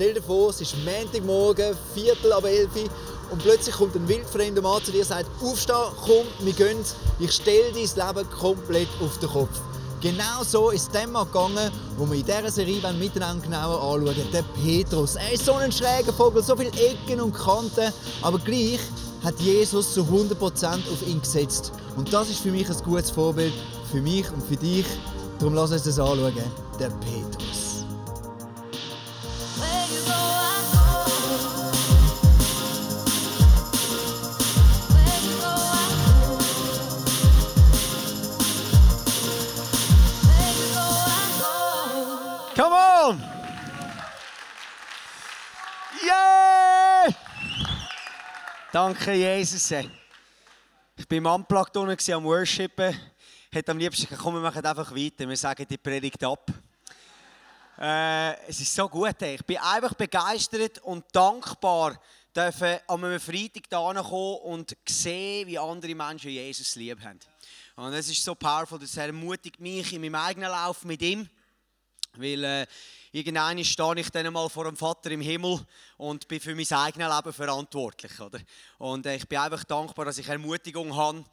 Stell dir vor, es ist Montagmorgen, Viertel ab elf und plötzlich kommt ein wildfremder Mann zu dir und sagt, aufstehen, komm, wir gehen, ich stelle dein Leben komplett auf den Kopf. Genau so ist es dem Mann gegangen, wo wir in dieser Serie miteinander genauer anschauen Der Petrus. Er ist so ein schräger Vogel, so viele Ecken und Kanten, aber gleich hat Jesus zu 100% auf ihn gesetzt. Und das ist für mich ein gutes Vorbild, für mich und für dich. Darum lass uns das anschauen. Der Petrus. Danke, Jesus. Ich bin im Unplugged unten am Worshipen. Hätte am liebsten gesagt, komm, wir machen einfach weiter. Wir sagen die Predigt ab. Äh, es ist so gut. Ich bin einfach begeistert und dankbar, dürfen an einem Freitag da kommen und sehen, wie andere Menschen Jesus lieb haben. Und es ist so powerful, das ermutigt mich in meinem eigenen Lauf mit ihm. Weil äh, irgendwann stehe ich dann mal vor dem Vater im Himmel und bin für mein eigenes Leben verantwortlich. Oder? Und äh, ich bin einfach dankbar, dass ich Ermutigung habe,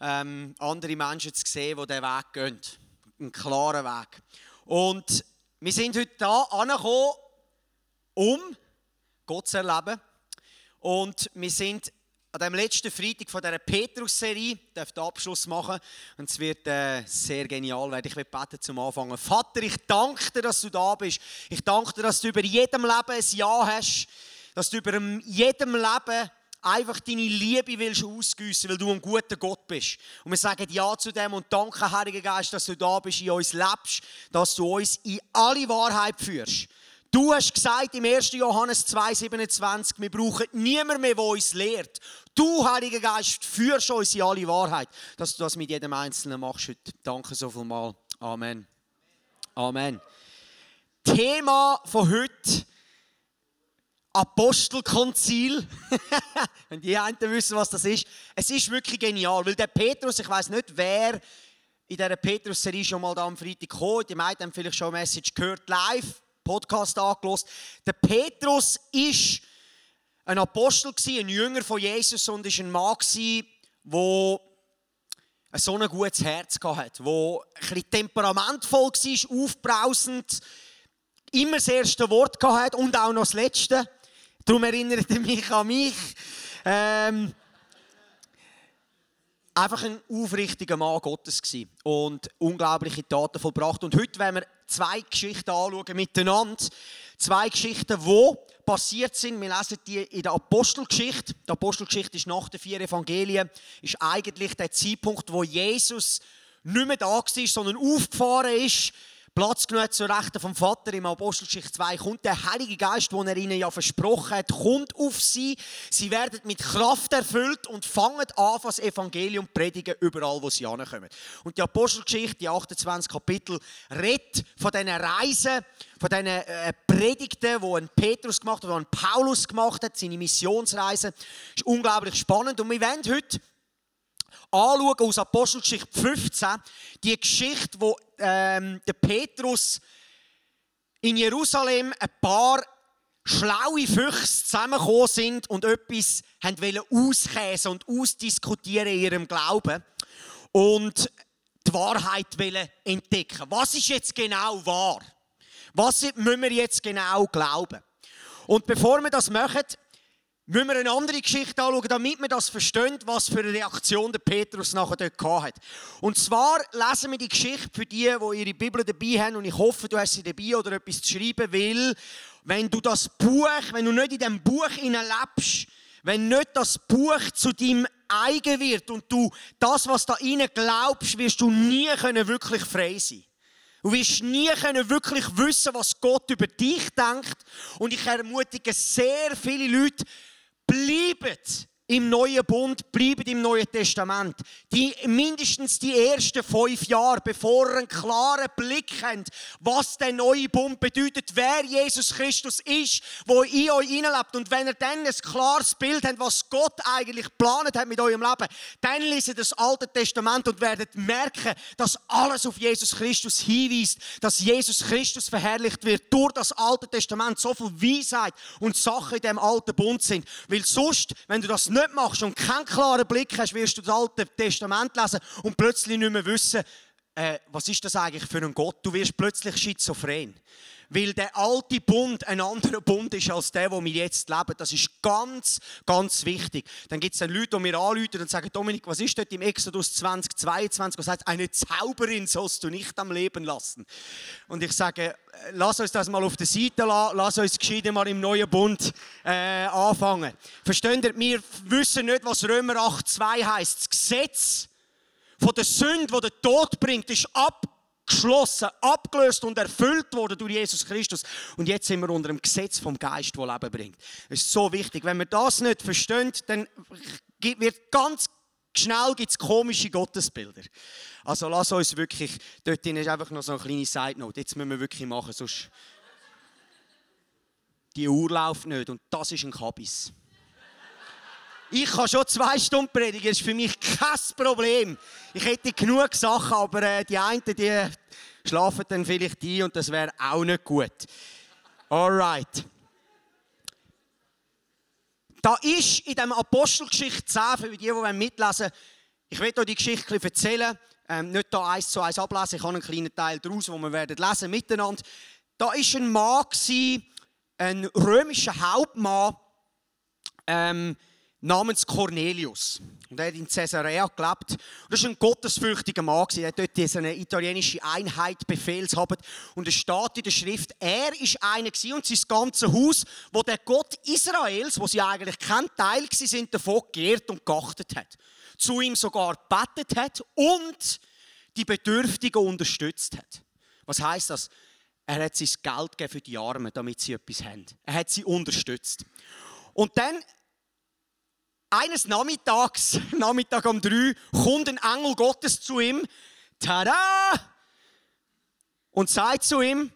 ähm, andere Menschen zu sehen, die diesen Weg gehen. Einen klaren Weg. Und wir sind heute da angekommen, um Gott zu erleben. Und wir sind an dem letzten Freitag von dieser Petrus-Serie, darf den Abschluss machen und es wird äh, sehr genial werden. Ich will beten zum Anfang. Vater, ich danke dir, dass du da bist. Ich danke dir, dass du über jedem Leben ein Ja hast, dass du über jedem Leben einfach deine Liebe willst ausgüssen, weil du ein guter Gott bist. Und wir sagen Ja zu dem und danke, Heiliger Geist, dass du da bist, in uns lebst, dass du uns in alle Wahrheit führst. Du hast gesagt im 1. Johannes 2,27, wir brauchen niemand mehr, der uns lehrt. Du, Heiliger Geist, führst uns in alle Wahrheit, dass du das mit jedem Einzelnen machst heute. Danke so viel mal. Amen. Amen. Thema von heute Apostelkonzil. Wenn die einen wissen, was das ist. Es ist wirklich genial, weil der Petrus, ich weiß nicht, wer in dieser Petrus-Serie schon mal da am Freitag gekommen Die meisten haben vielleicht schon eine Message gehört, live, Podcast angelost. Der Petrus ist ein Apostel, ein Jünger von Jesus und ist ein Mann, der so ein gutes Herz hatte, der ein temperamentvoll war, aufbrausend, immer das erste Wort hatte und auch noch das letzte. Darum erinnert er mich an mich. Ähm, einfach ein aufrichtiger Mann Gottes und unglaubliche Taten vollbracht. Und heute werden wir zwei Geschichten anschauen miteinander. Zwei Geschichten, die passiert sind. Wir lesen die in der Apostelgeschichte. Die Apostelgeschichte ist nach den vier Evangelien, ist eigentlich der Zeitpunkt, wo Jesus nicht mehr da war, sondern aufgefahren ist Platz genommen zur Rechten vom Vater im Apostelgeschichte 2 kommt der Heilige Geist, den er ihnen ja versprochen hat, kommt auf sie. Sie werden mit Kraft erfüllt und fangen an, das Evangelium zu predigen, überall, wo sie ankommen. Und die Apostelgeschichte, die 28 Kapitel, redet von diesen Reisen, von diesen äh, Predigten, die ein Petrus gemacht hat, die ein Paulus gemacht hat, seine Missionsreisen. Ist unglaublich spannend und wir wollen heute anschauen aus Apostelgeschichte 15, die Geschichte, wo ähm, der Petrus in Jerusalem ein paar schlaue Füchse zusammengekommen sind und etwas wollen auskäsen und ausdiskutieren in ihrem Glauben und die Wahrheit wollen entdecken. Was ist jetzt genau wahr? Was müssen wir jetzt genau glauben? Und bevor wir das machen, müssen wir eine andere Geschichte anschauen, damit wir das verstehen, was für eine Reaktion der Petrus nachher dort hat. Und zwar lesen wir die Geschichte für die, die ihre Bibel dabei haben, und ich hoffe, du hast sie dabei oder etwas zu schreiben, weil wenn du das Buch, wenn du nicht in diesem Buch lebst, wenn nicht das Buch zu deinem eigen wird und du das, was da rein glaubst, wirst du nie können wirklich frei sein. Du wirst nie können wirklich wissen, was Gott über dich denkt. Und ich ermutige sehr viele Leute, bleiben im neuen Bund, bleiben im Neuen Testament. Die, mindestens die ersten fünf Jahre, bevor ihr einen klaren Blick habt, was der neue Bund bedeutet, wer Jesus Christus ist, wo in euch hineinlebt. Und wenn ihr dann ein klares Bild habt, was Gott eigentlich geplant hat mit eurem Leben, dann lesen das Alte Testament und werdet merken, dass alles auf Jesus Christus hinweist, dass Jesus Christus verherrlicht wird durch das Alte Testament. So viel Weisheit und Sachen in dem alten Bund sind. Weil sonst, wenn du das nicht nicht machst und keinen klaren Blick hast, wirst du das Alte Testament lesen und plötzlich nicht mehr wissen, äh, was ist das eigentlich für ein Gott? Du wirst plötzlich schizophren. Weil der alte Bund ein anderer Bund ist als der, wo wir jetzt leben. Das ist ganz, ganz wichtig. Dann gibt es dann Leute, die mir anrufen und sagen, Dominik, was ist dort im Exodus 2022? Was heißt, eine Zauberin sollst du nicht am Leben lassen. Und ich sage, äh, lass uns das mal auf der Seite lassen, lass uns gescheiden mal im neuen Bund äh, anfangen. Versteht ihr? Wir wissen nicht, was Römer 8,2 heißt. Das Gesetz von der Sünde, die den Tod bringt, ist ab geschlossen, abgelöst und erfüllt worden durch Jesus Christus. Und jetzt sind wir unter dem Gesetz vom Geist, das Leben bringt. Das ist so wichtig. Wenn wir das nicht verstehen, dann wird ganz schnell gibt's komische Gottesbilder. Also lass uns wirklich, dort ist einfach noch so eine kleine Side-Note. Jetzt müssen wir wirklich machen, sonst die Uhr läuft nicht und das ist ein Kabis. Ich kann schon zwei Stunden predigen, das ist für mich kein Problem. Ich hätte genug Sachen, aber äh, die einen, die schlafen dann vielleicht ein und das wäre auch nicht gut. Alright. Da ist in dem Apostelgeschichte 10, für die, die mitlesen ich will euch die Geschichte erzählen, ähm, nicht da eins zu eins ablesen, ich habe einen kleinen Teil daraus, wo wir werden lesen miteinander. Da war ein Mann, ein römischer Hauptmann, ähm, namens Cornelius. Und er hat in Caesarea gelebt. Und das war ein gottesfürchtiger Mann. Er hat dort diese italienische Einheit befehlshabt. Und es steht in der Schrift, er war einer und sein ganzes Haus, wo der Gott Israels, wo sie eigentlich kein Teil sind, davon geehrt und geachtet hat. Zu ihm sogar bettet hat und die Bedürftigen unterstützt hat. Was heißt das? Er hat sein Geld gegeben für die Armen, damit sie etwas haben. Er hat sie unterstützt. Und dann eines Nachmittags, Nachmittag um drei, kommt ein Engel Gottes zu ihm, tada, und sagt zu ihm,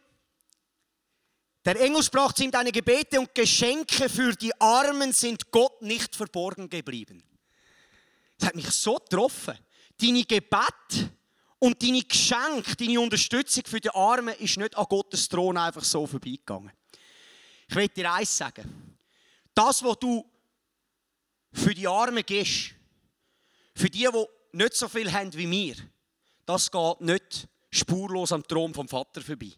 der Engel sprach zu ihm, deine Gebete und Geschenke für die Armen sind Gott nicht verborgen geblieben. Das hat mich so getroffen. Deine Gebet und deine Geschenke, deine Unterstützung für die Armen ist nicht an Gottes Thron einfach so vorbeigegangen. Ich will dir eins sagen. Das, was du für die Armen gibst, für die, die nicht so viel haben wie wir, das geht nicht spurlos am Thron vom Vater vorbei.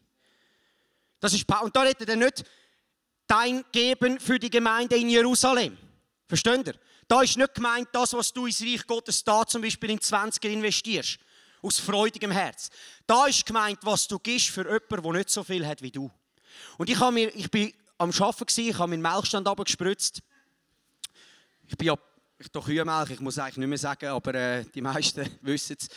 Das ist, und da redet er nicht dein Geben für die Gemeinde in Jerusalem. Versteht ihr? Da ist nicht gemeint, das, was du ins Reich Gottes da zum Beispiel in 20er investierst. Aus freudigem Herz. Da ist gemeint, was du gibst für jemanden, der nicht so viel hat wie du. Und ich, mir, ich bin am Arbeiten, ich habe meinen Melkstand abgespritzt. Ich bin ja, ich doch Kühlmilch, ich muss eigentlich nicht mehr sagen, aber äh, die meisten wissen es.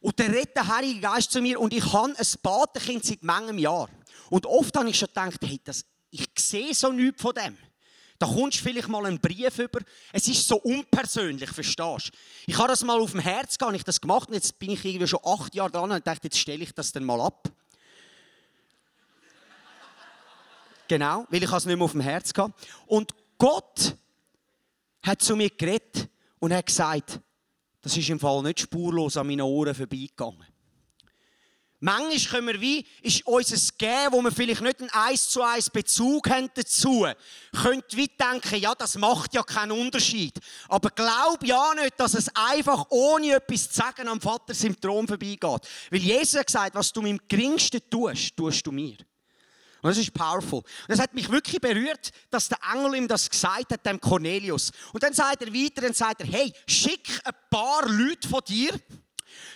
Und der redet der Heilige Geist zu mir und ich habe ein Patenkind seit manchem Jahr. Und oft habe ich schon gedacht, hey, das, ich sehe so nichts von dem. Da kommst du vielleicht mal einen Brief über. Es ist so unpersönlich, verstehst du? Ich habe das mal auf dem Herz gar nicht das gemacht und jetzt bin ich irgendwie schon acht Jahre dran und dachte, jetzt stelle ich das dann mal ab. genau, weil ich es nicht mehr auf dem Herz hatte. Und Gott hat zu mir geredet und hat gesagt, das ist im Fall nicht spurlos an meinen Ohren vorbeigegangen. Manchmal können wir wie, ist unser Gehen, wo wir vielleicht nicht einen eins zu eins Bezug haben dazu, könnt wie denken, ja, das macht ja keinen Unterschied. Aber glaub ja nicht, dass es einfach ohne etwas zu sagen am Vater Symptom vorbeigeht. Weil Jesus hat gesagt, was du mit dem Geringsten tust, tust du mir. Und das ist powerful. Und das hat mich wirklich berührt, dass der Engel ihm das gesagt hat, dem Cornelius. Und dann sagt er weiter, dann sagt er, hey, schick ein paar Leute von dir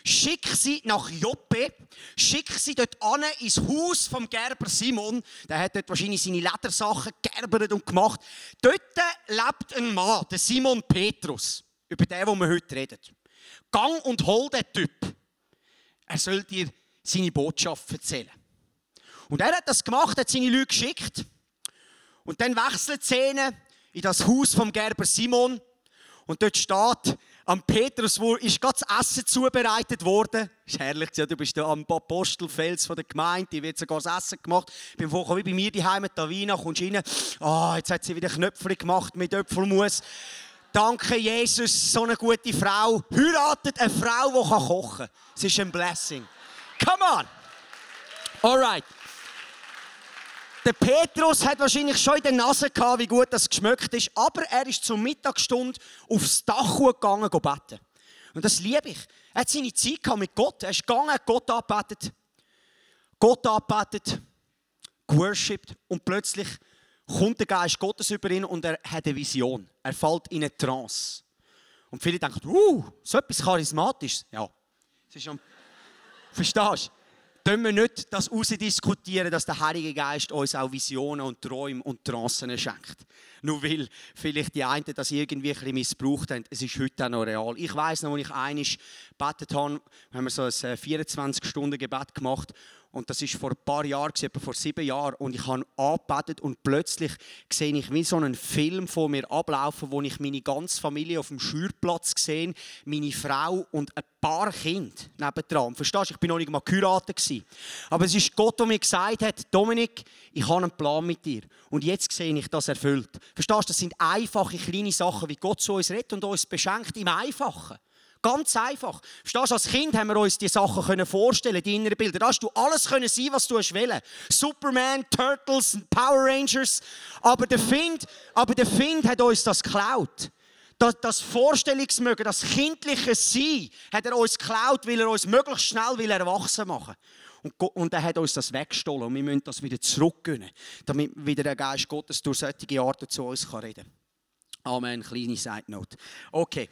schick sie nach Joppe, schick sie dort an ins Haus vom Gerber Simon. Der hat dort wahrscheinlich seine Ledersachen gegerbert und gemacht. Dort lebt ein Mann, der Simon Petrus, über den, wo wir heute reden. Gang und hol den Typ. Er soll dir seine Botschaft erzählen. Und er hat das gemacht, hat seine Leute geschickt. Und dann wechselt die Szene in das Haus vom Gerber Simon. Und dort steht, am Petrus wo ist gerade das Essen zubereitet worden. Ist herrlich, du bist da am Apostelfels von der Gemeinde, die wird sogar das Essen gemacht. Beim Vorkommen wie bei mir die Heime da Wiener kommst du rein. Ah, oh, jetzt hat sie wieder Knöpfchen gemacht mit Äpfelmus. Danke Jesus, so eine gute Frau. Heiratet eine Frau, die kochen kann. Es ist ein Blessing. Come on! Alright. Der Petrus hat wahrscheinlich schon in der Nase gehabt, wie gut das geschmeckt ist, aber er ist zum Mittagsstunde aufs Dach gegangen beten. Und das liebe ich. Er hat seine Zeit mit Gott. Er ist gegangen, hat Gott angebetet. Gott angebetet, worshipped und plötzlich kommt der Geist Gottes über ihn und er hat eine Vision. Er fällt in eine Trance. Und viele denken, uh, so etwas Charismatisches. Ja, es ist schon... Verstehst du? Können wir nicht das diskutieren, dass der Heilige Geist uns auch Visionen und Träume und Trancen schenkt. Nur weil vielleicht die einen das irgendwie ein missbraucht haben. Es ist heute auch noch real. Ich weiß noch, als ich einisch gebetet habe, haben wir so ein 24-Stunden-Gebet gemacht und das ist vor ein paar Jahren, etwa vor sieben Jahren. Und ich habe angebetet und plötzlich sehe ich wie so einen Film vor mir ablaufen, wo ich meine ganze Familie auf dem Schürplatz sehe, meine Frau und ein paar Kinder nebendran. Verstehst du? Ich bin noch nicht mal geheiratet. Aber es ist Gott, der mir gesagt hat, Dominik, ich habe einen Plan mit dir. Und jetzt sehe ich das erfüllt. Verstehst du? Das sind einfache, kleine Sachen, wie Gott zu uns redet und uns beschenkt im Einfachen. Ganz einfach. Verstehst du, als Kind haben wir uns die Sachen können vorstellen, die inneren Bilder. Da hast du alles können sein, was du wollen. Superman, Turtles, Power Rangers. Aber der Find, aber der Find hat uns das geklaut. Das, das Vorstellungsmögen, das kindliche Sein, hat er uns geklaut, weil er uns möglichst schnell erwachsen machen und, und er hat uns das weggestohlen und wir müssen das wieder zurückgeben, damit wieder der Geist Gottes durch solche Arten zu uns reden kann. Amen, kleine Side Note. Okay,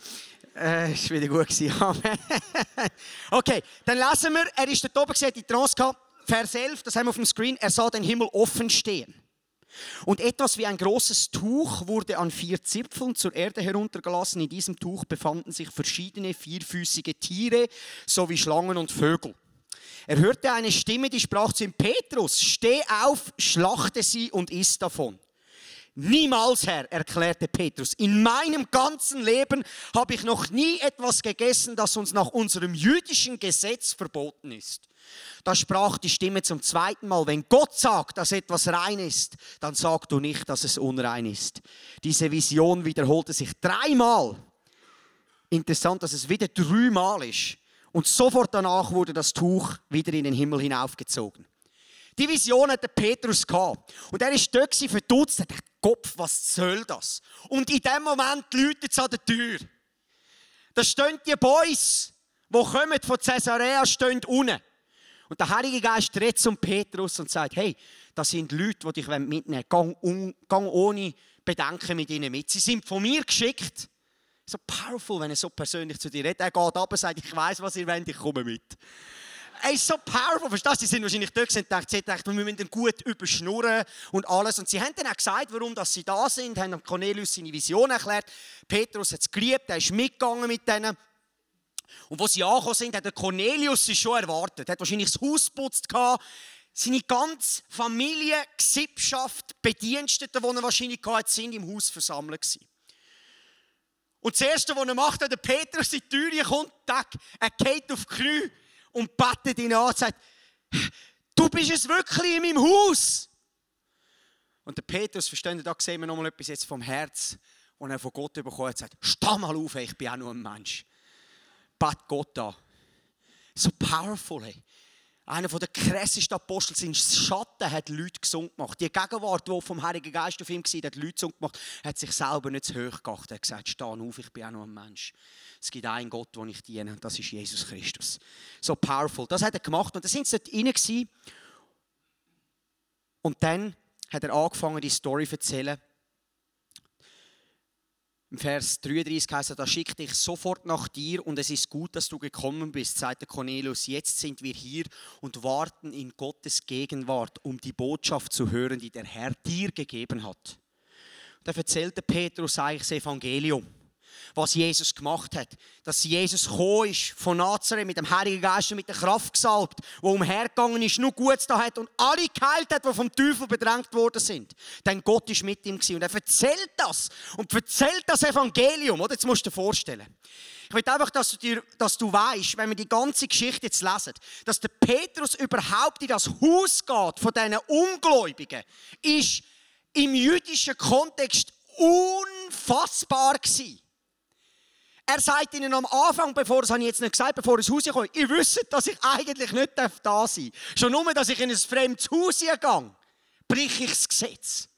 äh, ist wieder gut gewesen. okay, dann lesen wir, er ist dort oben gesehen, die Trance gehabt, Vers 11, das haben wir auf dem Screen, er sah den Himmel offen stehen. Und etwas wie ein großes Tuch wurde an vier Zipfeln zur Erde heruntergelassen. In diesem Tuch befanden sich verschiedene vierfüßige Tiere sowie Schlangen und Vögel. Er hörte eine Stimme, die sprach zu ihm, Petrus, steh auf, schlachte sie und iss davon. Niemals, Herr, erklärte Petrus, in meinem ganzen Leben habe ich noch nie etwas gegessen, das uns nach unserem jüdischen Gesetz verboten ist. Da sprach die Stimme zum zweiten Mal, wenn Gott sagt, dass etwas rein ist, dann sag du nicht, dass es unrein ist. Diese Vision wiederholte sich dreimal. Interessant, dass es wieder dreimal ist. Und sofort danach wurde das Tuch wieder in den Himmel hinaufgezogen. Die Vision hat der Petrus gehabt. Und er ist dort verdutzt, hat Kopf, was soll das? Und in dem Moment läutet es an der Tür. Da stehen die Boys, die kommen von Caesarea, stehen unten. Und der Heilige Geist redet zum Petrus und sagt, hey, das sind Leute, die dich mitnehmen wollen. Gang, gang ohne Bedenken mit ihnen mit. Sie sind von mir geschickt. So powerful, wenn er so persönlich zu dir redet. Er geht ab und sagt, ich weiß, was ihr wollt, ich komme mit. Er ist so powerful, verstehst du? Sie sind wahrscheinlich dort und dachten, sie dachten, wir müssen gut überschnurren und alles. Und sie haben dann auch gesagt, warum dass sie da sind, haben Cornelius seine Vision erklärt. Petrus hat es geliebt, er ist mitgegangen mit denen. Und als sie angekommen sind, hat der Cornelius sie schon erwartet. Er hat wahrscheinlich das Haus geputzt Seine ganze Familie, Gesellschaft, Bediensteten, die er wahrscheinlich hatte, sind im Haus versammelt gewesen. Und das Erste, was er macht, wenn der Petrus in die Tür kommt, er geht auf die Knie und betet ihn an und sagt, du bist es wirklich in meinem Haus. Und der Petrus, versteht da sehen wir nochmal etwas jetzt vom Herz, und er von Gott bekommen hat, sagt, steh mal auf, ich bin auch nur ein Mensch. Bet Gott an. So powerful, hey. Einer der krassesten Apostel, sein Schatten hat Leute gesund gemacht. Die Gegenwart, die vom Heiligen Geist auf ihm war, hat Leute gesund gemacht, hat sich selber nicht zu hoch geachtet. Er hat gesagt, steh auf, ich bin auch nur ein Mensch. Es gibt einen Gott, den ich diene, und das ist Jesus Christus. So powerful. Das hat er gemacht und da sind sie dort rein Und dann hat er angefangen, die Story zu erzählen. Im Vers 33 heißt es, da schickt dich sofort nach dir und es ist gut, dass du gekommen bist, sagte Cornelius. Jetzt sind wir hier und warten in Gottes Gegenwart, um die Botschaft zu hören, die der Herr dir gegeben hat. Da erzählte Petrus eigentlich das Evangelium was Jesus gemacht hat. Dass Jesus gekommen ist von Nazareth mit dem Heiligen Geist und mit der Kraft gesalbt, wo umhergegangen ist, nur Gutes da hat und alle geheilt hat, die vom Teufel bedrängt worden sind. Denn Gott ist mit ihm und er erzählt das und erzählt das Evangelium. Oder? Jetzt musst du dir vorstellen. Ich will einfach, dass du, dir, dass du weißt, wenn wir die ganze Geschichte jetzt lesen, dass der Petrus überhaupt in das Haus geht von diesen Ungläubigen, ist im jüdischen Kontext unfassbar gewesen. Er sagt ihnen am Anfang, bevor das habe ich jetzt nicht gesagt, bevor er ins Haus kommt, ihr wisst, dass ich eigentlich nicht da sein darf. Schon nur, dass ich in ein fremdes Haus gehe, brich ich das Gesetz.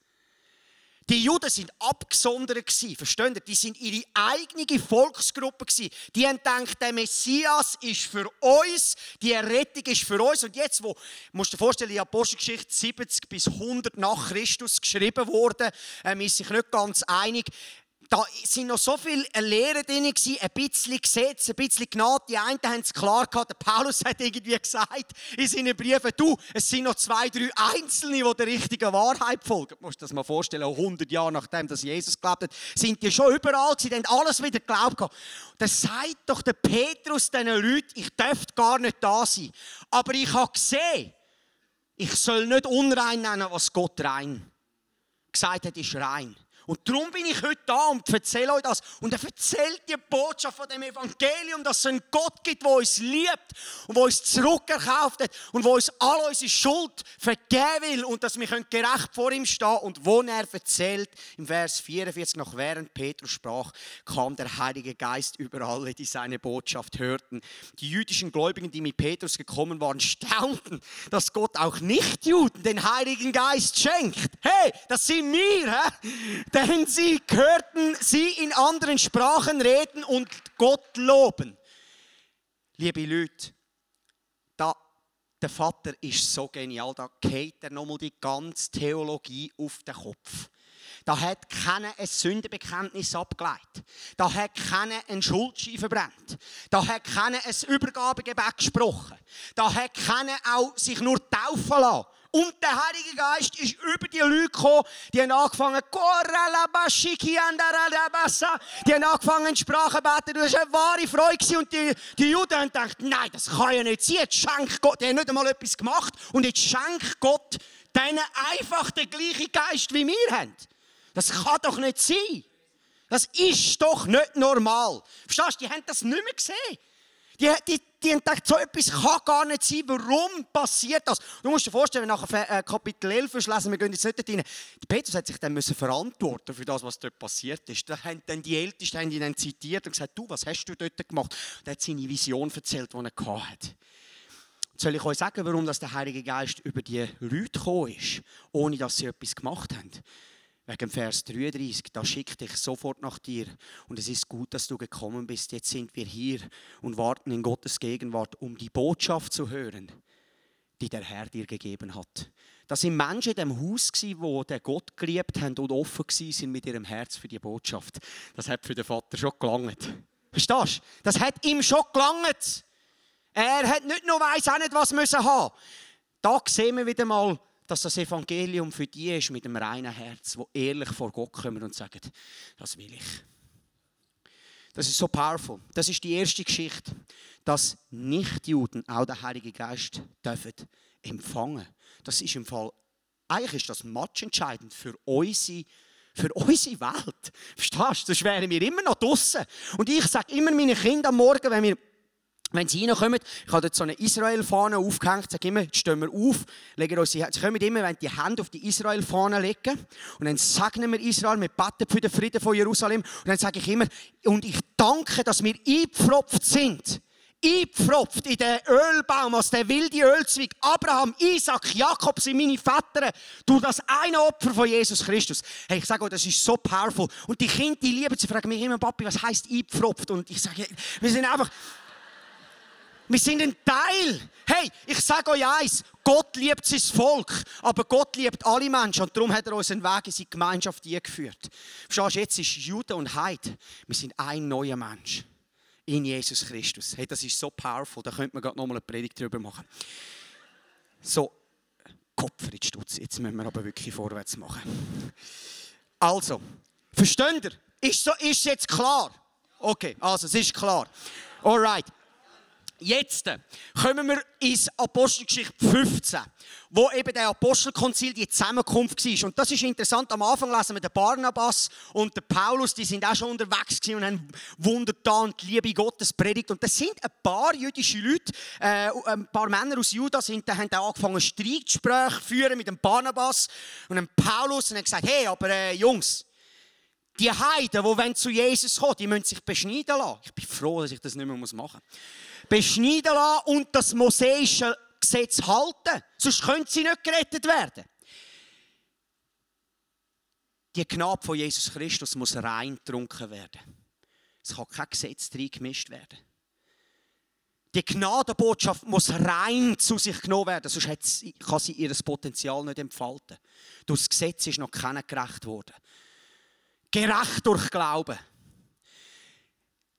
Die Juden sind abgesondert versteht ihr? Die sind ihre eigene Volksgruppe. Die haben gedacht, der Messias ist für uns, die Errettung ist für uns. Und jetzt, wo, musst du dir vorstellen, die Apostelgeschichte 70 bis 100 nach Christus geschrieben wurde, ähm, ist sich nicht ganz einig da sind noch so viele Lehren drin ein bisschen Gesetz, ein bisschen Gnade. Die einen haben es klar gehabt. Der Paulus hat irgendwie gesagt in seinen Briefen, du, es sind noch zwei, drei Einzelne, die der richtigen Wahrheit folgen. Du musst dir das mal vorstellen, 100 Jahre nachdem dass Jesus geglaubt hat, sind die schon überall gewesen, die haben alles wieder geglaubt. Dann sagt doch der Petrus diesen Leuten, ich dürfte gar nicht da sein. Aber ich habe gesehen, ich soll nicht unrein nennen, was Gott rein gesagt hat, ist rein. Und darum bin ich heute da und erzähle euch das. Und er erzählt die Botschaft von dem Evangelium, dass es einen Gott gibt, der uns liebt und der uns zurückerkauft hat und der uns all unsere Schuld vergeben will und dass wir gerecht vor ihm stehen Und wo er erzählt, im Vers 44, noch während Petrus sprach, kam der Heilige Geist über alle, die seine Botschaft hörten. Die jüdischen Gläubigen, die mit Petrus gekommen waren, staunten, dass Gott auch Nicht-Juden den Heiligen Geist schenkt. Hey, das sind wir, hä? Denn sie hörten sie in anderen Sprachen reden und Gott loben. Liebe Leute, da, der Vater ist so genial, da geht er nochmal die ganze Theologie auf den Kopf. Da hat keiner ein Sündenbekenntnis abgeleitet. Da hat keiner einen Schuldschein verbrennt. Da hat keiner ein Übergabegebet gesprochen. Da hat keiner auch sich nur taufen lassen. Und der Heilige Geist ist über die Leute gekommen, die haben angefangen, die haben angefangen, Sprachen zu beten. Das war eine wahre Freude. Und die, die Juden haben gedacht, nein, das kann ja nicht sein. Jetzt schenkt Gott, die haben nicht einmal etwas gemacht. Und jetzt schenkt Gott denen einfach den gleichen Geist, wie wir haben. Das kann doch nicht sein. Das ist doch nicht normal. Verstehst du? Die haben das nicht mehr gesehen. Die, die, die haben gedacht, so etwas kann gar nicht sein. Warum passiert das? Du musst dir vorstellen, nach äh, Kapitel 11 lesen, wir gehen jetzt nicht rein. Petrus hat sich dann müssen verantworten für das, was dort passiert ist. Da haben dann die Ältesten haben ihn dann zitiert und gesagt, du, was hast du dort gemacht? Und er hat seine Vision erzählt, die er hatte. Soll ich euch sagen, warum das der Heilige Geist über die Leute gekommen ist, ohne dass sie etwas gemacht haben? Wegen Vers 33, da schickt dich sofort nach dir. Und es ist gut, dass du gekommen bist. Jetzt sind wir hier und warten in Gottes Gegenwart, um die Botschaft zu hören, die der Herr dir gegeben hat. Das sind Menschen in dem Haus, die den Gott geliebt haben und offen sind mit ihrem Herz für die Botschaft. Das hat für den Vater schon gelangt. Verstehst du? Das hat ihm schon gelangt. Er hat nicht nur weiss auch nicht, was müssen haben. Da sehen wir wieder mal, dass das Evangelium für die ist mit einem reinen Herz, wo ehrlich vor Gott kommen und sagen, das will ich. Das ist so powerful. Das ist die erste Geschichte, dass Nichtjuden auch den Heiligen Geist dürfen empfangen. Das ist im Fall, eigentlich ist das matchentscheidend für unsere für unsere Welt. Verstehst du? Das wären wir immer noch draußen. Und ich sage immer meinen Kindern am Morgen, wenn wir wenn sie reinkommen, ich habe dort so eine Israel-Fahne aufgehängt, sage immer, jetzt stehen wir auf, legen uns die, sie kommen immer, wenn die Hände auf die Israel-Fahne legen, und dann segnen wir Israel, wir beten für den Frieden von Jerusalem, und dann sage ich immer, und ich danke, dass wir eingepfropft sind, eingepfropft in den Ölbaum, als der wilde Ölzweig, Abraham, Isaac, Jakob sind meine Väter, durch das eine Opfer von Jesus Christus. Hey, ich sage euch, das ist so powerful. Und die Kinder, die lieben, sie fragen mich immer, Papi, was heisst eingepfropft? Und ich sage, wir sind einfach, Wir sind ein Teil. Hey, ich sage euch eins, Gott liebt sein Volk, aber Gott liebt alle Menschen und darum hat er uns einen Weg in seine Gemeinschaft eingeführt. Verstehst du, jetzt ist Jude und Heid, wir sind ein neuer Mensch in Jesus Christus. Hey, das ist so powerful, da könnte man gerade nochmal eine Predigt drüber machen. So, Kopf in die Stutz, jetzt müssen wir aber wirklich vorwärts machen. Also, versteht ihr? Ist, so, ist jetzt klar? Okay, also es ist klar. Alright. Jetzt kommen wir ins Apostelgeschichte 15, wo eben der Apostelkonzil die Zusammenkunft war. Und das ist interessant. Am Anfang lesen wir den Barnabas und den Paulus, die sind auch schon unterwegs und haben Wunder da und die Liebe Gottes predigt. Und das sind ein paar jüdische Leute, äh, ein paar Männer aus Juda, sind, die haben angefangen, Streitgespräche zu führen mit dem Barnabas und dem Paulus und haben gesagt: Hey, aber äh, Jungs, die Heiden, die zu Jesus kommen, die müssen sich beschneiden lassen. Ich bin froh, dass ich das nicht mehr machen muss beschneiden lassen und das mosaische Gesetz halten. Sonst können sie nicht gerettet werden. Die Gnade von Jesus Christus muss rein getrunken werden. Es kann kein Gesetz drin gemischt werden. Die Gnadenbotschaft muss rein zu sich genommen werden, sonst kann sie ihr Potenzial nicht entfalten. Durch das Gesetz ist noch keiner gerecht worden. Gerecht durch Glauben.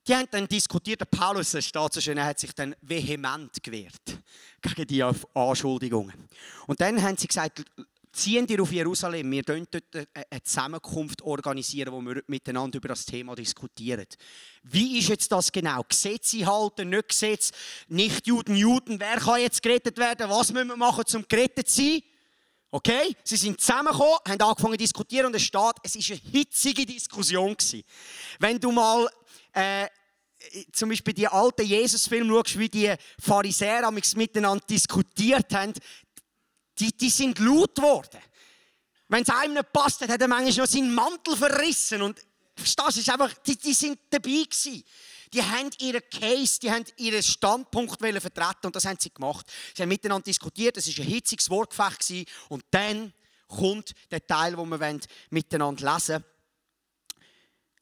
Die haben dann diskutiert, der Paulus, der steht hat sich dann vehement gewehrt gegen die Anschuldigungen. Und dann haben sie gesagt, ziehen dir auf Jerusalem, wir dort eine Zusammenkunft organisieren, wo wir miteinander über das Thema diskutieren. Wie ist jetzt das genau? Gesetze halten, nicht Gesetze, nicht Juden, Juden, wer kann jetzt gerettet werden, was müssen wir machen, um gerettet zu sein? Okay? Sie sind zusammengekommen, haben angefangen zu diskutieren und es steht, es war eine hitzige Diskussion. Wenn du mal äh, zum Beispiel die alten Jesus-Filme schaust, wie die Pharisäer miteinander diskutiert haben, die, die sind laut geworden. Wenn es einem nicht passt, hat er manchmal noch seinen Mantel verrissen. Und verstehst du, einfach, die, die sind dabei gewesen. Die haben ihren Case, die haben ihren Standpunkt vertreten und das haben sie gemacht. Sie haben miteinander diskutiert, es war ein hitziges Wortgefecht und dann kommt der Teil, wo wir miteinander lesen wollen.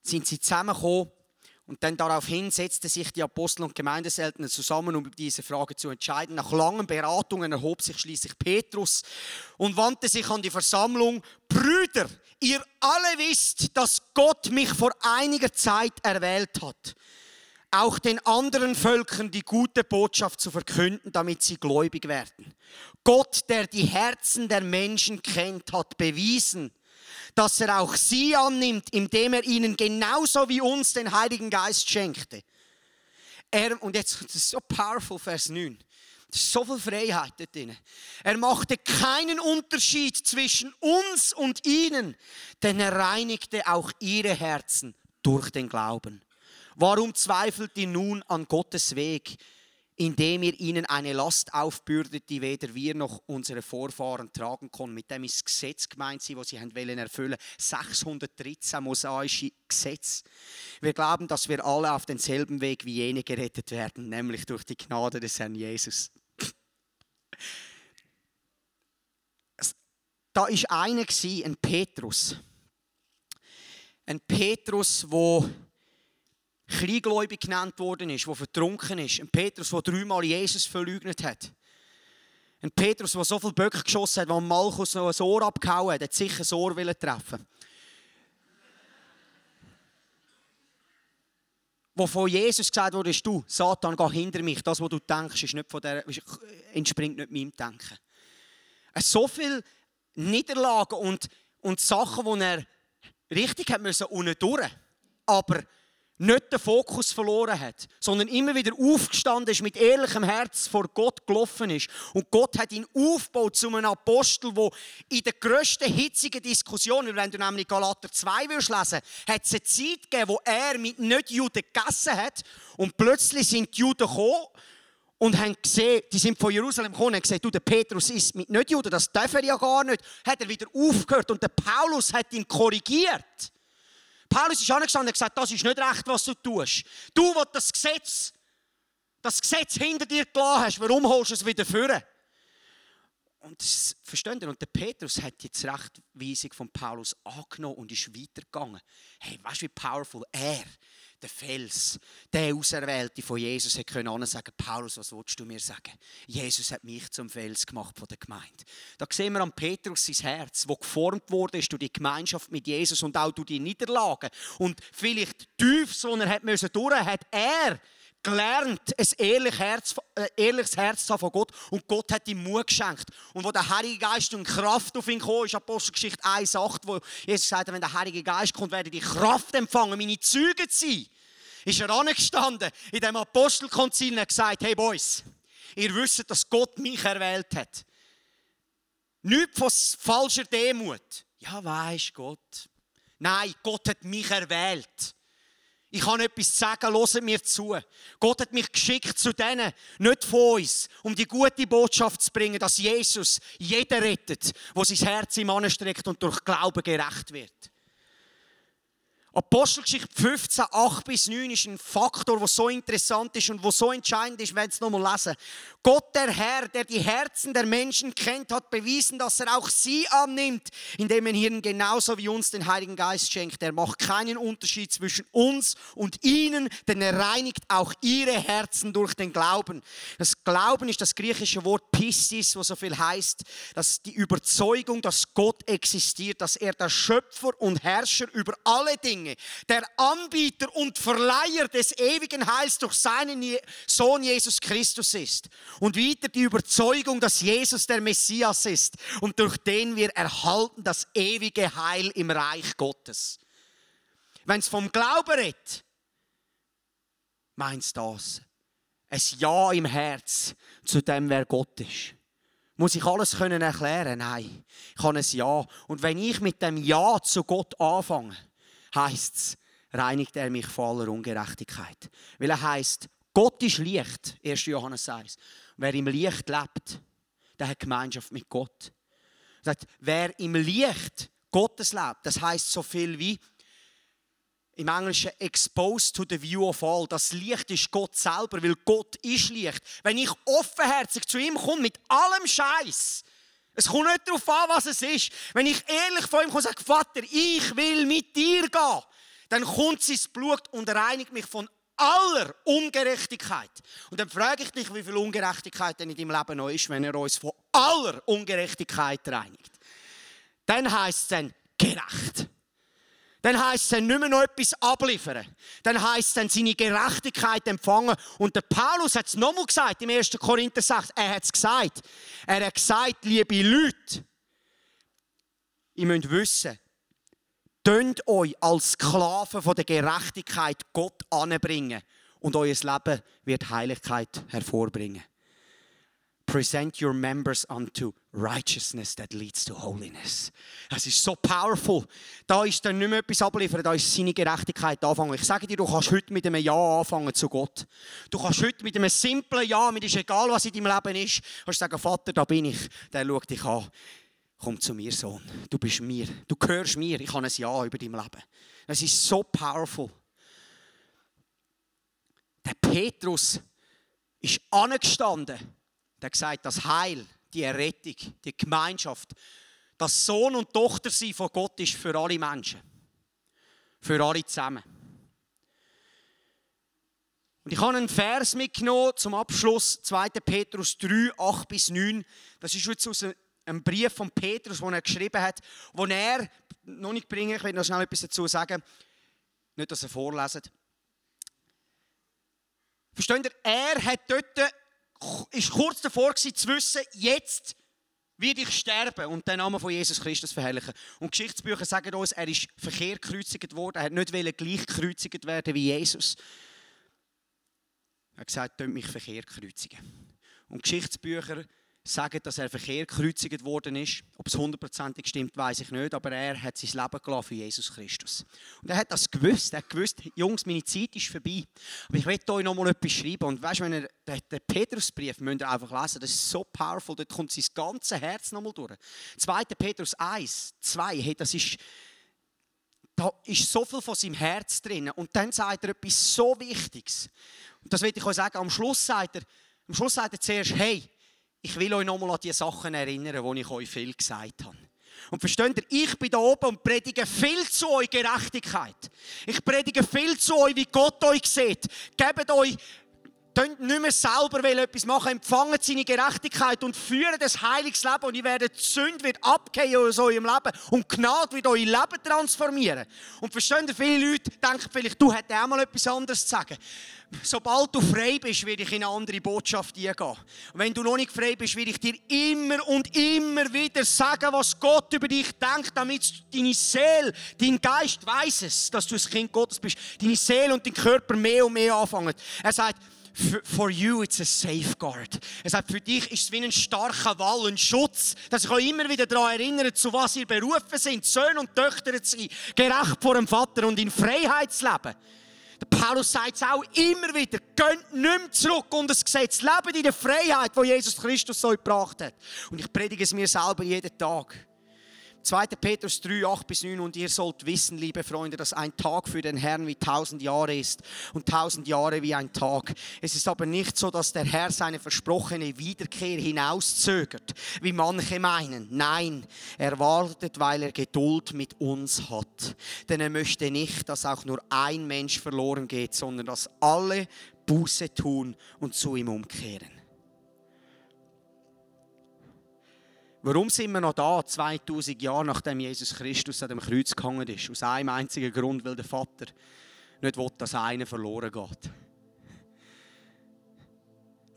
Sind sie zusammengekommen und dann daraufhin setzten sich die Apostel und Gemeindeseltner zusammen, um diese Frage zu entscheiden. Nach langen Beratungen erhob sich schließlich Petrus und wandte sich an die Versammlung. Brüder, ihr alle wisst, dass Gott mich vor einiger Zeit erwählt hat, auch den anderen Völkern die gute Botschaft zu verkünden, damit sie gläubig werden. Gott, der die Herzen der Menschen kennt, hat bewiesen, dass er auch sie annimmt, indem er ihnen genauso wie uns den Heiligen Geist schenkte. Er, und jetzt, das ist so powerful, Vers 9. Das ist so viel Freiheit dort drin. Er machte keinen Unterschied zwischen uns und ihnen, denn er reinigte auch ihre Herzen durch den Glauben. Warum zweifelt ihr nun an Gottes Weg? Indem ihr ihnen eine Last aufbürdet, die weder wir noch unsere Vorfahren tragen konnten. Mit dem ist das Gesetz gemeint, das sie wollen erfüllen 613 mosaische Gesetze. Wir glauben, dass wir alle auf denselben Weg wie jene gerettet werden, nämlich durch die Gnade des Herrn Jesus. Da ist einer, ein Petrus. Ein Petrus, der kleingläubig genannt worden ist, der vertrunken ist. Ein Petrus, der dreimal Jesus verleugnet hat. Ein Petrus, der so viel Böcke geschossen hat, weil Malchus noch ein Ohr abgehauen hat, hat sicher ein Ohr treffen Wo von Jesus gesagt wurde, du, Satan, geh hinter mich. Das, was du denkst, ist nicht von der, entspringt nicht meinem Denken. So viele Niederlagen und, und Sachen, die er richtig hat müssen, unten durch. Aber nicht den Fokus verloren hat, sondern immer wieder aufgestanden ist, mit ehrlichem Herz vor Gott gelaufen ist. Und Gott hat ihn aufgebaut zu einem Apostel, wo in der grössten hitzigen Diskussion, wenn du nämlich Galater 2 willst lesen, hat es eine Zeit gegeben, wo er mit Nicht-Juden gegessen hat und plötzlich sind die Juden gekommen und haben gesehen, die sind von Jerusalem gekommen und haben gesagt, du, der Petrus ist mit Nicht-Juden, das darf er ja gar nicht. Hat er wieder aufgehört und der Paulus hat ihn korrigiert. Paulus ist angestanden und gesagt, das ist nicht recht, was du tust. Du, der das Gesetz, das Gesetz hinter dir gelassen hast, warum holst du es wieder vor? Und das, versteht ihr? Und der Petrus hat jetzt die Rechtweisung von Paulus angenommen und ist weitergegangen. Hey, weißt du, wie powerful er der Fels, der Auserwählte von Jesus, hat können sagen, Paulus, was willst du mir sagen? Jesus hat mich zum Fels gemacht von der Gemeinde. Da sehen wir an Petrus sein Herz, wo geformt wurde ist durch die Gemeinschaft mit Jesus und auch durch die Niederlagen. Und vielleicht tief, so er hat müssen durch, hat er gelernt, ein ehrliches Herz, ein äh, ehrliches Herz zu haben von Gott. Und Gott hat ihm Mut geschenkt. Und wo der Heilige Geist und Kraft auf ihn kam, ist Apostelgeschichte 1,8, wo Jesus sagt, wenn der Heilige Geist kommt, werde ich Kraft empfangen, meine Züge zu sein. Ist er angestanden in dem Apostelkonzil und hat gesagt, hey Boys, ihr wisst, dass Gott mich erwählt hat. Nicht von falscher Demut. Ja, weisst Gott. Nein, Gott hat mich erwählt. Ich kann etwas sagen, hört mir zu. Gott hat mich geschickt zu denen, nicht von uns, um die gute Botschaft zu bringen, dass Jesus jeden rettet, wo sein Herz ihm anstreckt und durch Glauben gerecht wird. Apostelgeschichte 15, 8 bis 9 ist ein Faktor, der so interessant ist und wo so entscheidend ist, wenn es nochmal lesen. Gott, der Herr, der die Herzen der Menschen kennt, hat bewiesen, dass er auch sie annimmt, indem er ihnen genauso wie uns den Heiligen Geist schenkt. Er macht keinen Unterschied zwischen uns und ihnen, denn er reinigt auch ihre Herzen durch den Glauben. Das Glauben ist das griechische Wort Pistis, wo so viel heißt, dass die Überzeugung, dass Gott existiert, dass er der Schöpfer und Herrscher über alle Dinge Dinge, der Anbieter und Verleiher des ewigen Heils durch seinen Sohn Jesus Christus ist. Und wieder die Überzeugung, dass Jesus der Messias ist und durch den wir erhalten das ewige Heil im Reich Gottes. Wenn es vom Glauben redet, meint das ein Ja im Herz zu dem, wer Gott ist. Muss ich alles können erklären? Nein, ich habe ein Ja. Und wenn ich mit dem Ja zu Gott anfange, heißt es, reinigt er mich vor aller Ungerechtigkeit. Weil er heißt, Gott ist Licht, 1. Johannes 1. Wer im Licht lebt, der hat Gemeinschaft mit Gott. Er sagt, wer im Licht Gottes lebt, das heißt so viel wie im Englischen exposed to the view of all. Das Licht ist Gott selber, weil Gott ist Licht. Wenn ich offenherzig zu ihm komme mit allem Scheiß, es kommt nicht darauf an, was es ist. Wenn ich ehrlich vor ihm komme und sage, Vater, ich will mit dir gehen, dann kommt sein Blut und reinigt mich von aller Ungerechtigkeit. Und dann frage ich dich, wie viel Ungerechtigkeit denn in deinem Leben noch ist, wenn er uns von aller Ungerechtigkeit reinigt. Dann heißt es dann gerecht. Dann heißt es nicht mehr noch etwas abliefern. Dann heißt es seine Gerechtigkeit empfangen. Und der Paulus hat es nochmal gesagt im 1. Korinther 6. Er hat es gesagt. Er hat gesagt, liebe Leute, ihr müsst wissen, tönt euch als Sklaven von der Gerechtigkeit Gott anbringen und euer Leben wird Heiligkeit hervorbringen. Present your members unto righteousness that leads to holiness. Es ist so powerful. Da ist dann nicht mehr etwas abliefern, da ist seine Gerechtigkeit anfangen. Ich sage dir, du kannst heute mit einem Ja anfangen zu Gott. Du kannst heute mit einem simplen Ja, mit ist egal, was in deinem Leben ist, kannst sagen, Vater, da bin ich. Der schaut dich an. Komm zu mir, Sohn. Du bist mir. Du gehörst mir. Ich habe ein Ja über dein Leben. Es ist so powerful. Der Petrus ist angestanden der gesagt, das Heil, die Errettung, die Gemeinschaft, das Sohn und Tochter sein von Gott ist für alle Menschen. Für alle zusammen. Und ich habe einen Vers mitgenommen zum Abschluss, 2. Petrus 3, 8 bis 9. Das ist jetzt aus einem Brief von Petrus, den er geschrieben hat, wo er, noch nicht bringen, ich will noch schnell etwas dazu sagen, nicht, dass er vorleset. Versteht ihr? Er hat dort ist kurz davor gewesen, zu wissen, jetzt werde ich sterben und den Namen von Jesus Christus verherrlichen. Und Geschichtsbücher sagen uns, er ist verkehrt gekreuzigt worden, er hat nicht gleich gekreuzigt werden wie Jesus. Er hat gesagt, tönt mich verkehrt kreuzigen. Und Geschichtsbücher sagen, dass er verkehrt gekreuzigt worden ist. Ob es hundertprozentig stimmt, weiß ich nicht, aber er hat sein Leben gelassen für Jesus Christus. Und er hat das gewusst. Er hat gewusst, Jungs, meine Zeit ist vorbei. Aber ich möchte euch noch mal etwas schreiben. Und weißt du, wenn ihr den Petrusbrief müsst ihr einfach lesen, das ist so powerful, dort kommt sein ganzes Herz noch mal durch. 2. Petrus 1, 2, hey, das ist da ist so viel von seinem Herz drin. Und dann sagt er etwas so Wichtiges. Und das will ich euch sagen. Am Schluss sagt er, am Schluss sagt er zuerst, hey, ich will euch nochmal an die Sachen erinnern, die ich euch viel gesagt habe. Und versteht ihr, ich bin da oben und predige viel zu euch Gerechtigkeit. Ich predige viel zu euch, wie Gott euch sieht. Gebt euch Könnt nicht mehr selber etwas machen, empfangen seine Gerechtigkeit und führen das heiliges Leben und ihr werdet Sünde wird abgehen aus eurem Leben und Gnade wird euer Leben transformieren. Und verstehen viele Leute denken vielleicht, du hättest auch mal etwas anderes zu sagen. Sobald du frei bist, werde ich in eine andere Botschaft eingehen. Und wenn du noch nicht frei bist, werde ich dir immer und immer wieder sagen, was Gott über dich denkt, damit deine Seele, dein Geist weiß es, dass du ein Kind Gottes bist. Deine Seele und dein Körper mehr und mehr anfangen. Er sagt, For you it's a safeguard. Er sagt, für dich ist es wie ein starker Wall, ein Schutz, dass ich euch immer wieder daran erinnere, zu was ihr berufen sind, Söhne und Töchter zu sein, gerecht vor dem Vater und in Freiheit zu leben. Der Paulus sagt es auch immer wieder, geht nicht mehr zurück und das Gesetz, lebt in der Freiheit, die Jesus Christus euch gebracht hat. Und ich predige es mir selber jeden Tag. 2. Petrus 3, 8 bis 9 und ihr sollt wissen, liebe Freunde, dass ein Tag für den Herrn wie tausend Jahre ist und tausend Jahre wie ein Tag. Es ist aber nicht so, dass der Herr seine versprochene Wiederkehr hinauszögert, wie manche meinen. Nein, er wartet, weil er Geduld mit uns hat. Denn er möchte nicht, dass auch nur ein Mensch verloren geht, sondern dass alle Buße tun und zu ihm umkehren. Warum sind wir noch da, 2000 Jahre nachdem Jesus Christus an dem Kreuz gehangen ist? Aus einem einzigen Grund, weil der Vater nicht will, dass einer verloren geht.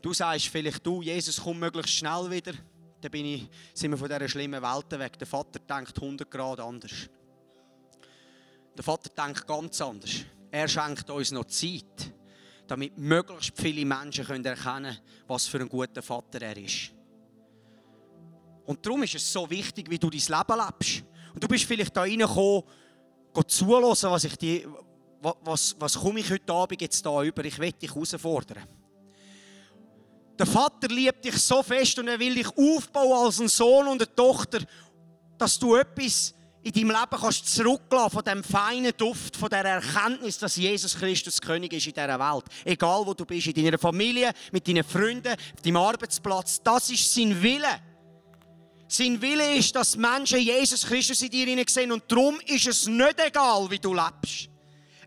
Du sagst vielleicht, du, Jesus kommt möglichst schnell wieder. Dann bin ich, sind wir von dieser schlimmen Welt weg. Der Vater denkt 100 Grad anders. Der Vater denkt ganz anders. Er schenkt uns noch Zeit, damit möglichst viele Menschen erkennen können, was für ein guter Vater er ist. Und darum ist es so wichtig, wie du dein Leben lebst. Und du bist vielleicht da reingekommen, zulassen, was ich dir, was, was komme ich heute Abend jetzt da über? Ich will dich herausfordern. Der Vater liebt dich so fest und er will dich aufbauen als ein Sohn und eine Tochter, dass du etwas in deinem Leben kannst zurücklassen von dem feinen Duft, von der Erkenntnis, dass Jesus Christus König ist in dieser Welt. Egal wo du bist, in deiner Familie, mit deinen Freunden, auf deinem Arbeitsplatz. Das ist sein Wille. Sein Wille ist, dass Menschen Jesus Christus in dir sehen und darum ist es nicht egal, wie du lebst.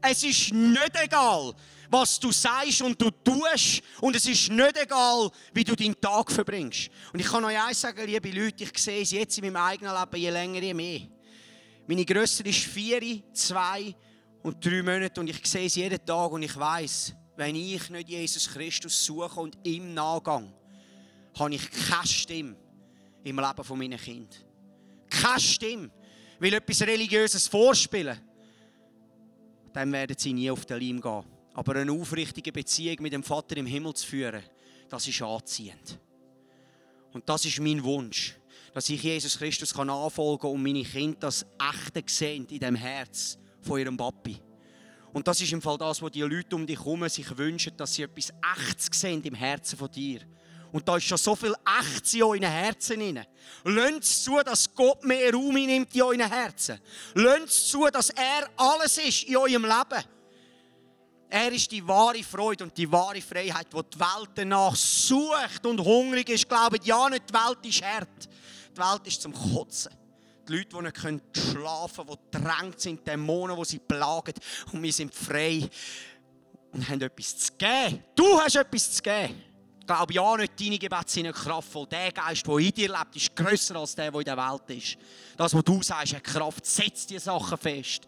Es ist nicht egal, was du sagst und du tust und es ist nicht egal, wie du deinen Tag verbringst. Und ich kann euch eins sagen, liebe Leute, ich sehe es jetzt in meinem eigenen Leben je länger, je mehr. Meine Größere ist vier, zwei und drei Monate und ich sehe es jeden Tag und ich weiß, wenn ich nicht Jesus Christus suche und ihm nachgehe, habe ich keine Stimme im Leben meiner Kinder. Keine Stimme will etwas Religiöses vorspielen. Dann werden sie nie auf den Leim gehen. Aber eine aufrichtige Beziehung mit dem Vater im Himmel zu führen, das ist anziehend. Und das ist mein Wunsch, dass ich Jesus Christus kann nachfolgen und meine Kinder das Echte sehen in dem Herz von ihrem Papi. Und das ist im Fall das, was die Leute um dich herum sich wünschen, dass sie etwas Echtes sehen im Herzen von dir. Und da ist schon so viel Echtes in euren Herzen drin. Es zu, dass Gott mehr Raum nimmt in euren Herzen. Es zu, dass er alles ist in eurem Leben. Er ist die wahre Freude und die wahre Freiheit, die die Welt danach sucht und hungrig ist. Glaubt ja nicht, die Welt ist hart. Die Welt ist zum Kotzen. Die Leute, die nicht schlafen können, die drängt sind, Dämonen, die sie plagen. Und wir sind frei und haben etwas zu geben. Du hast etwas zu geben glaube ja nicht, deine Gebete sind nicht kraftvoll. Der Geist, der in dir lebt, ist grösser als der, der in der Welt ist. Das, was du sagst, hat Kraft. Setz die Sachen fest.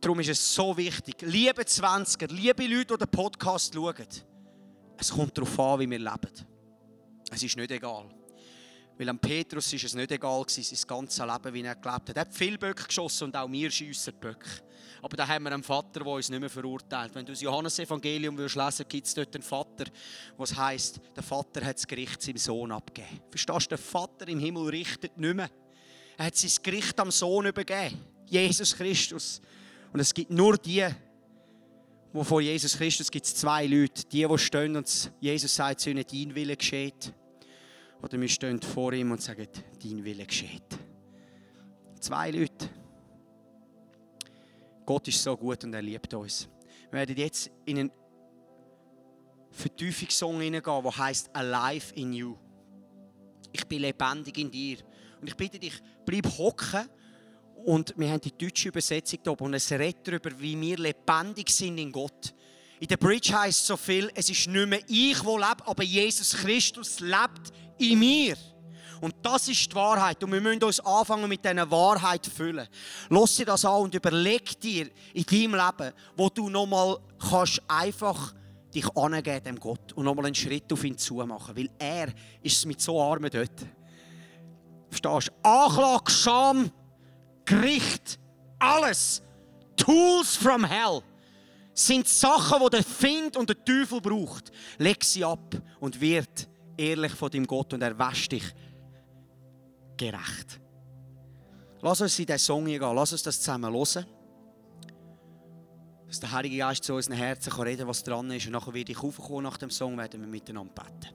Darum ist es so wichtig. Liebe Zwanziger, liebe Leute, die den Podcast schauen, es kommt darauf an, wie wir leben. Es ist nicht egal. Weil am Petrus ist es nicht egal sein ganzes Leben, wie er gelebt hat. Er hat viel Böcke geschossen und auch wir schiessen Böcke. Aber da haben wir einen Vater, der uns nicht mehr verurteilt. Wenn du das Johannesevangelium lesen würdest, gibt es dort einen Vater, was heißt, der Vater hat das Gericht seinem Sohn abgegeben. Verstehst du? Der Vater im Himmel richtet nicht mehr. Er hat sein Gericht am Sohn übergeben. Jesus Christus. Und es gibt nur die, wo vor Jesus Christus gibt es zwei Leute. Die, die stehen und Jesus sagt zu ihnen, dein Wille geschieht. Oder wir stehen vor ihm und sagen, dein Wille geschieht. Zwei Leute. Gott ist so gut und er liebt uns. Wir werden jetzt in einen Vertiefungssong hineingehen, der heißt Alive in You. Ich bin lebendig in dir Und ich bitte dich, bleib hocken. Und wir haben die deutsche Übersetzung hier und es redet darüber, wie wir lebendig sind in Gott. In der Bridge heißt so viel, es ist nicht mehr ich, der lebe, aber Jesus Christus lebt in mir. Und das ist die Wahrheit. Und wir müssen uns anfangen mit dieser Wahrheit füllen. Lass dir das an und überleg dir in deinem Leben, wo du nochmal kannst einfach dich angeben dem Gott und nochmal einen Schritt auf ihn zu machen. Weil er ist mit so Armen dort. Verstehst du? Anklage, Scham, Gericht, alles. Tools from hell sind Sachen, die der Find und der Teufel braucht. Leg sie ab und wird ehrlich von deinem Gott und er wäscht dich gerecht. Lass uns in diesen Song gehen, lass uns das zusammen hören. Dass der Heilige Geist zu unseren Herzen kann reden was dran ist. Und nachher werde ich aufkommen nach dem Song, werden wir miteinander beten.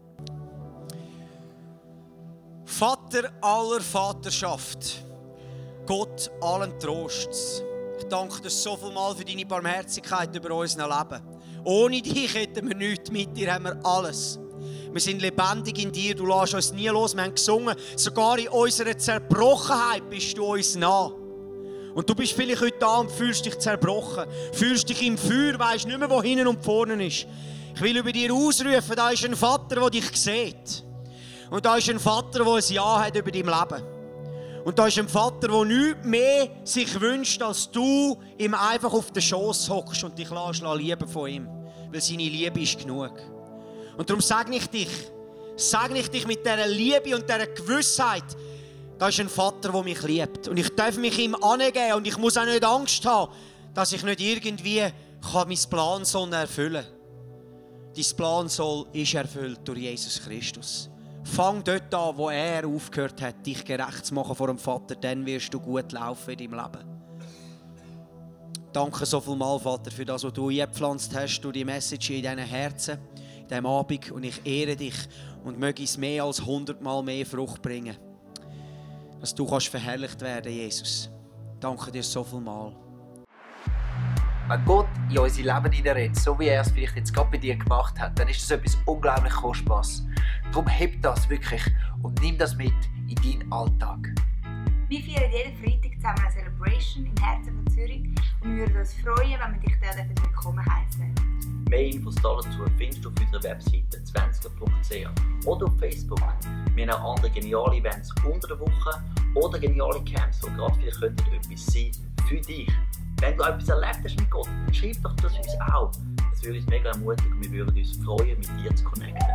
Vater aller Vaterschaft, Gott allen Trosts. Ich danke dir so viel mal für deine Barmherzigkeit über unser Leben. Ohne dich hätten wir nichts, mit dir haben wir alles. Wir sind lebendig in dir, du lässt uns nie los. Wir haben gesungen, sogar in unserer Zerbrochenheit bist du uns nah. Und du bist vielleicht heute da und fühlst dich zerbrochen, fühlst dich im Feuer, weißt nicht mehr, wo hinten und vorne ist. Ich will über dir ausrufen, da ist ein Vater, der dich sieht. Und da ist ein Vater, der ein Ja hat über dein Leben. Und da ist ein Vater, der nichts mehr sich wünscht, als du ihm einfach auf den Schoß hockst und dich lässt lieben von ihm. Weil seine Liebe ist genug. Und darum sage ich dich, sage ich dich mit dieser Liebe und dieser Gewissheit, da ist ein Vater, der mich liebt. Und ich darf mich ihm angeben und ich muss auch nicht Angst haben, dass ich nicht irgendwie kann meinen Plan soll erfüllen kann. Dein Plan soll ist erfüllt durch Jesus Christus. Fang dort an, wo er aufgehört hat, dich gerecht zu machen vor dem Vater, dann wirst du gut laufen in deinem Leben. Danke so viel mal, Vater, für das, was du eingepflanzt hast, durch die Message in deinen Herzen, diesem Abend. Und ich ehre dich und möge es mehr als hundertmal mehr Frucht bringen. Dass du kannst verherrlicht werden, Jesus. Danke dir so viel mal. Wenn Gott in unser Leben hineinredet, so wie er es vielleicht jetzt gerade bei dir gemacht hat, dann ist das etwas unglaublich Kostbares. Darum heb das wirklich und nimm das mit in deinen Alltag. Wir feiern jeden Freitag zusammen eine Celebration im Herzen von Zürich und wir würden uns freuen, wenn wir dich dort willkommen heißen. Mehr Infos dazu findest du auf unserer Webseite 20.ch oder auf Facebook. Wir haben auch andere geniale Events unter der Woche oder geniale Camps, die gerade vielleicht könnten etwas sein für dich. Wenn du etwas erlebt hast mit Gott, dann schreib doch das uns auch. Das würde uns mega ermutigen und wir würden uns freuen, mit dir zu connecten.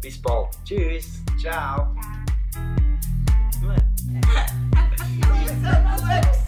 Bis bald. Tschüss. Ciao. Ciao.